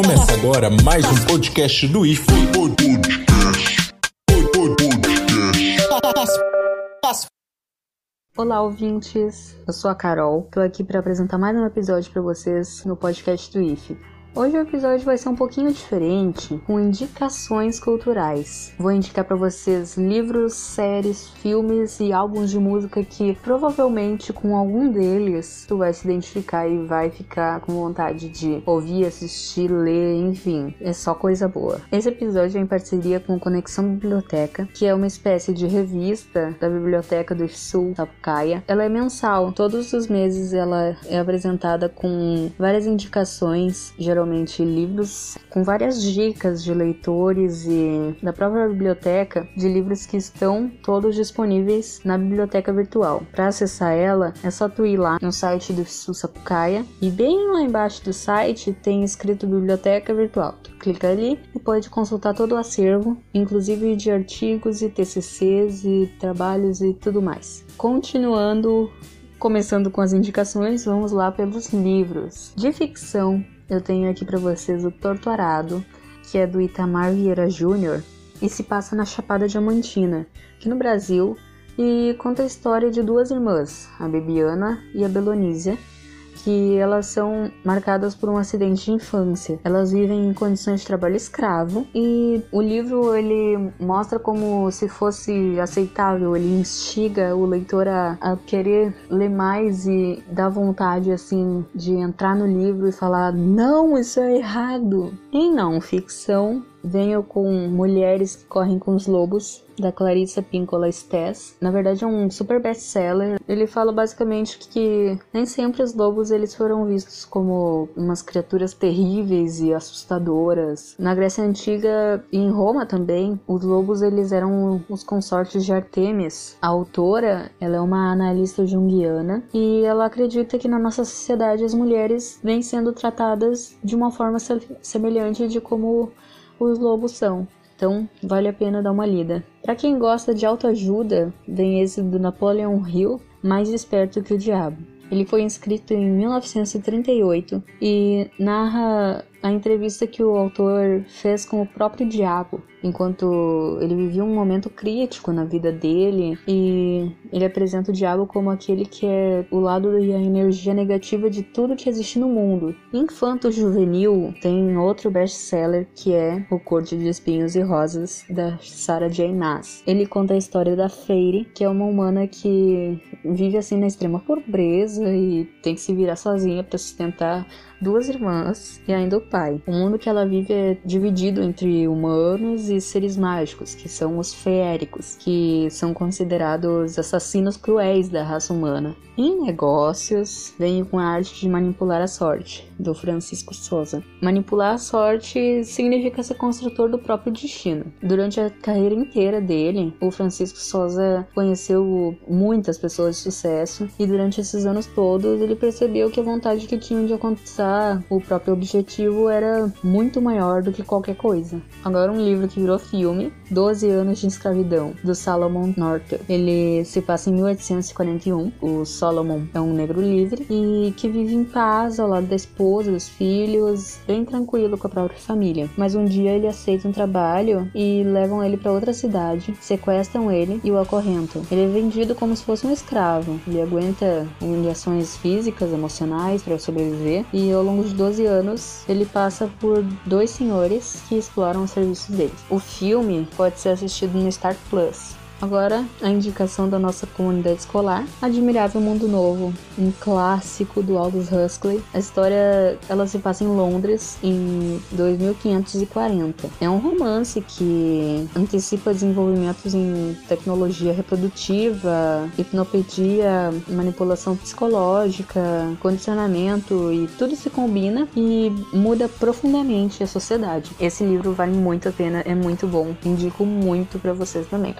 Começa agora mais um podcast do IF. Olá, ouvintes. Eu sou a Carol. Tô aqui para apresentar mais um episódio para vocês no podcast do IF. Hoje o episódio vai ser um pouquinho diferente, com indicações culturais. Vou indicar para vocês livros, séries, filmes e álbuns de música que provavelmente com algum deles tu vai se identificar e vai ficar com vontade de ouvir, assistir, ler, enfim, é só coisa boa. Esse episódio é em parceria com Conexão Biblioteca, que é uma espécie de revista da Biblioteca do Sul Sapucaia. Ela é mensal, todos os meses ela é apresentada com várias indicações, geralmente geralmente livros com várias dicas de leitores e da própria biblioteca de livros que estão todos disponíveis na biblioteca virtual. Para acessar ela, é só tu ir lá no site do Sapucaia e bem lá embaixo do site tem escrito Biblioteca Virtual. Tu clica ali e pode consultar todo o acervo, inclusive de artigos e TCCs e trabalhos e tudo mais. Continuando Começando com as indicações, vamos lá pelos livros. De ficção, eu tenho aqui para vocês o Torto Arado, que é do Itamar Vieira Júnior e se passa na Chapada Diamantina, aqui no Brasil, e conta a história de duas irmãs, a Bebiana e a Belonísia, que elas são marcadas por um acidente de infância. Elas vivem em condições de trabalho escravo e o livro ele mostra como se fosse aceitável, ele instiga o leitor a, a querer ler mais e dá vontade assim de entrar no livro e falar não, isso é errado. Em não ficção, venho com Mulheres que Correm com os Lobos, da Clarissa Pinkola Stess. Na verdade é um super best-seller. Ele fala basicamente que nem sempre os lobos eles foram vistos como umas criaturas terríveis e assustadoras. Na Grécia Antiga e em Roma também, os lobos eles eram os consortes de Artemis. A autora, ela é uma analista junguiana e ela acredita que na nossa sociedade as mulheres vêm sendo tratadas de uma forma semelhante de como os lobos são. Então, vale a pena dar uma lida. Para quem gosta de autoajuda, vem esse do Napoleon Hill, Mais Esperto que o Diabo. Ele foi escrito em 1938 e narra a entrevista que o autor fez com o próprio diabo, enquanto ele vivia um momento crítico na vida dele e ele apresenta o diabo como aquele que é o lado e a energia negativa de tudo que existe no mundo. Infanto Juvenil tem outro best-seller que é O Corte de Espinhos e Rosas da Sarah J. Maas. Ele conta a história da Feire, que é uma humana que vive assim na extrema pobreza e tem que se virar sozinha para sustentar duas irmãs e ainda o pai. O mundo que ela vive é dividido entre humanos e seres mágicos, que são os feéricos, que são considerados assassinos cruéis da raça humana. Em negócios, venho com a arte de manipular a sorte, do Francisco Souza. Manipular a sorte significa ser construtor do próprio destino. Durante a carreira inteira dele, o Francisco Souza conheceu muitas pessoas de sucesso e durante esses anos todos ele percebeu que a vontade que tinham de alcançar o próprio objetivo era muito maior do que qualquer coisa. Agora, um livro que virou filme, 12 anos de escravidão, do Solomon Northup. Ele se passa em 1841. O Solomon é um negro livre e que vive em paz ao lado da esposa, dos filhos, bem tranquilo com a própria família. Mas um dia ele aceita um trabalho e levam ele para outra cidade, sequestram ele e o acorrentam. Ele é vendido como se fosse um escravo. Ele aguenta humilhações físicas, emocionais para sobreviver e ao longo de 12 anos, ele passa por dois senhores que exploram os serviços dele. O filme pode ser assistido no Star Plus. Agora, a indicação da nossa comunidade escolar, Admirável Mundo Novo, um clássico do Aldous Huxley. A história, ela se passa em Londres em 2540. É um romance que antecipa desenvolvimentos em tecnologia reprodutiva, hipnopedia, manipulação psicológica, condicionamento e tudo se combina e muda profundamente a sociedade. Esse livro vale muito a pena, é muito bom. Indico muito para vocês também.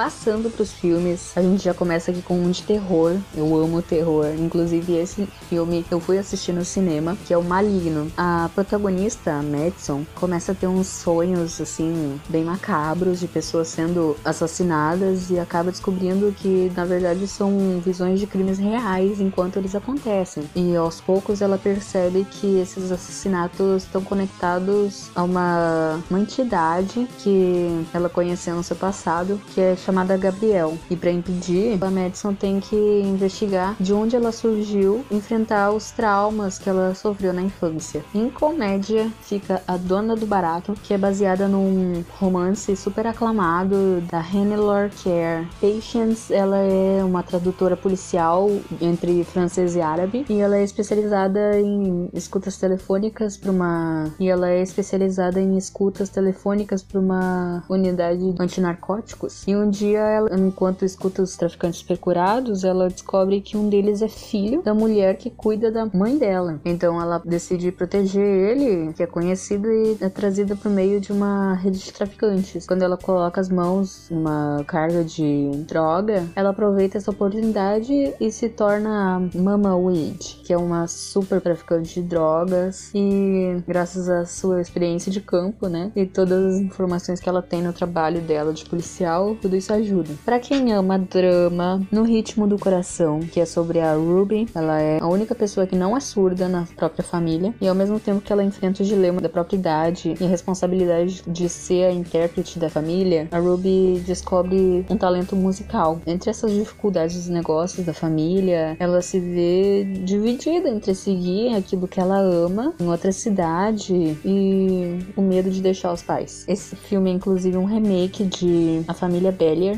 Passando para os filmes, a gente já começa aqui com um de terror. Eu amo terror. Inclusive, esse filme eu fui assistir no cinema, que é o Maligno. A protagonista, a Madison, começa a ter uns sonhos, assim, bem macabros de pessoas sendo assassinadas e acaba descobrindo que, na verdade, são visões de crimes reais enquanto eles acontecem. E aos poucos ela percebe que esses assassinatos estão conectados a uma, uma entidade que ela conheceu no seu passado, que é chamada Gabriel. E para impedir, a Madison tem que investigar de onde ela surgiu, enfrentar os traumas que ela sofreu na infância. Em comédia fica A Dona do Barato, que é baseada num romance super aclamado da Hannelore Care. Patience, ela é uma tradutora policial entre francês e árabe e ela é especializada em escutas telefônicas para uma e ela é especializada em escutas telefônicas para uma unidade antinarcóticos. E um dia, ela, enquanto escuta os traficantes procurados, ela descobre que um deles é filho da mulher que cuida da mãe dela. Então ela decide proteger ele, que é conhecido e é trazido por meio de uma rede de traficantes. Quando ela coloca as mãos numa carga de droga, ela aproveita essa oportunidade e se torna Mama Weed, que é uma super traficante de drogas e graças à sua experiência de campo, né, e todas as informações que ela tem no trabalho dela de policial, tudo isso ajuda. Para quem ama drama no ritmo do coração, que é sobre a Ruby, ela é a única pessoa que não é surda na própria família e ao mesmo tempo que ela enfrenta o dilema da própria idade e a responsabilidade de ser a intérprete da família, a Ruby descobre um talento musical. Entre essas dificuldades dos negócios da família, ela se vê dividida entre seguir aquilo que ela ama em outra cidade e o medo de deixar os pais. Esse filme é inclusive um remake de A Família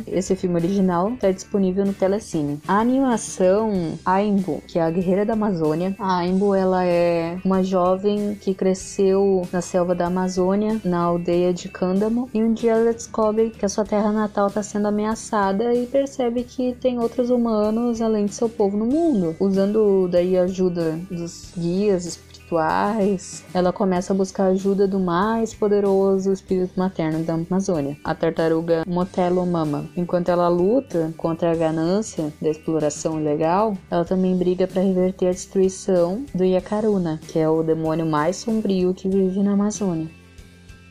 Esse filme original está disponível no Telecine. A animação Aimbo, que é a guerreira da Amazônia. A Aimbo ela é uma jovem que cresceu na selva da Amazônia, na aldeia de Cândamo, e um dia ela descobre que a sua terra natal está sendo ameaçada e percebe que tem outros humanos além de seu povo no mundo. Usando daí a ajuda dos guias espirituais, ela começa a buscar ajuda do mais poderoso espírito materno da Amazônia, a tartaruga Motelo Mama. Enquanto ela luta contra a ganância da exploração ilegal, ela também briga para reverter a destruição do Yakaruna, que é o demônio mais sombrio que vive na Amazônia.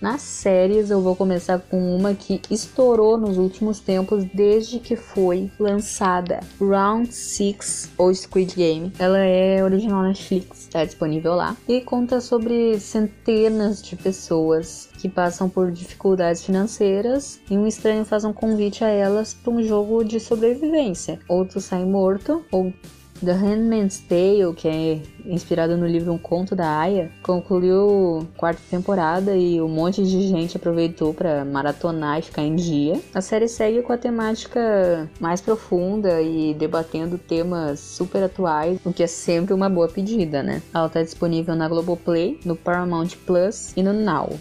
Nas séries, eu vou começar com uma que estourou nos últimos tempos desde que foi lançada, Round 6 ou Squid Game. Ela é original Netflix, está disponível lá e conta sobre centenas de pessoas que passam por dificuldades financeiras e um estranho faz um convite a elas para um jogo de sobrevivência. Outro sai morto ou The Handmaid's Tale, que é inspirado no livro Um Conto da Aya, concluiu quarta temporada e um monte de gente aproveitou para maratonar e ficar em dia. A série segue com a temática mais profunda e debatendo temas super atuais, o que é sempre uma boa pedida, né? Ela está disponível na Globoplay, no Paramount Plus e no Now.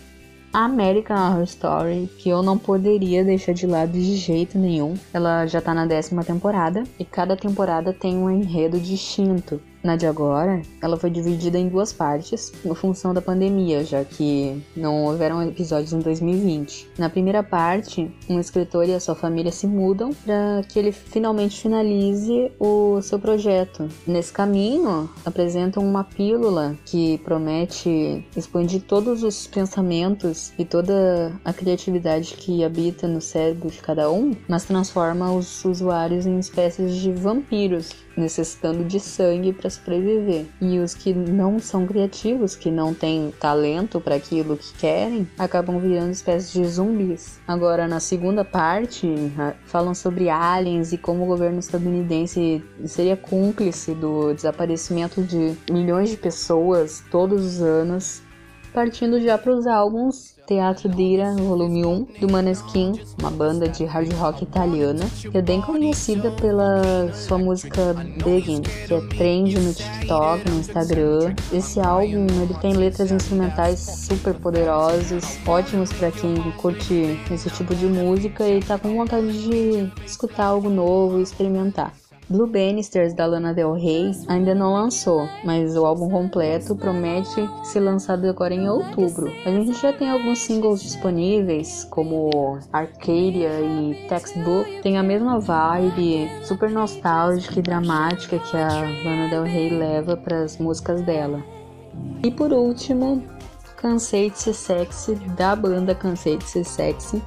A American Horror Story, que eu não poderia deixar de lado de jeito nenhum. Ela já tá na décima temporada e cada temporada tem um enredo distinto. Na de agora, ela foi dividida em duas partes, em função da pandemia, já que não houveram episódios em 2020. Na primeira parte, um escritor e a sua família se mudam para que ele finalmente finalize o seu projeto. Nesse caminho, apresentam uma pílula que promete expandir todos os pensamentos e toda a criatividade que habita no cérebro de cada um, mas transforma os usuários em espécies de vampiros necessitando de sangue para sobreviver. E os que não são criativos, que não têm talento para aquilo que querem, acabam virando espécies de zumbis. Agora, na segunda parte, falam sobre aliens e como o governo estadunidense seria cúmplice do desaparecimento de milhões de pessoas todos os anos partindo já para os álbuns Teatro Dira, volume 1, do Maneskin, uma banda de hard rock italiana, que é bem conhecida pela sua música Begging, que é trend no TikTok, no Instagram. Esse álbum, ele tem letras instrumentais super poderosas, ótimos para quem curte esse tipo de música e tá com vontade de escutar algo novo e experimentar. Blue Bannisters da Lana Del Rey ainda não lançou, mas o álbum completo promete ser lançado agora em outubro. A gente já tem alguns singles disponíveis, como Arcadia e Textbook, tem a mesma vibe super nostálgica e dramática que a Lana Del Rey leva para as músicas dela. E por último, Cansei de Ser Sexy, da banda Cansei de Ser Sexy,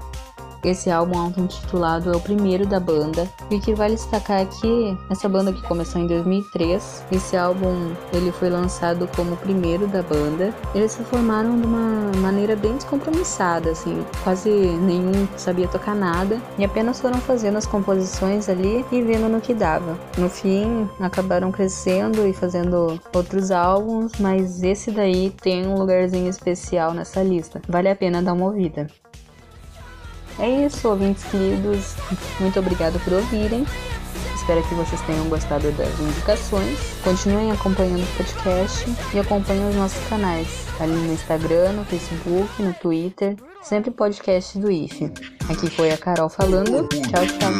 esse álbum auto-intitulado é o primeiro da banda. E o que vale destacar é que essa banda que começou em 2003, esse álbum ele foi lançado como o primeiro da banda. Eles se formaram de uma maneira bem descompromissada, assim, quase nenhum sabia tocar nada e apenas foram fazendo as composições ali e vendo no que dava. No fim, acabaram crescendo e fazendo outros álbuns, mas esse daí tem um lugarzinho especial nessa lista. Vale a pena dar uma ouvida. É isso, ouvintes queridos. Muito obrigado por ouvirem. Espero que vocês tenham gostado das indicações. Continuem acompanhando o podcast e acompanhem os nossos canais ali no Instagram, no Facebook, no Twitter. Sempre podcast do IFE. Aqui foi a Carol falando. Tchau, tchau.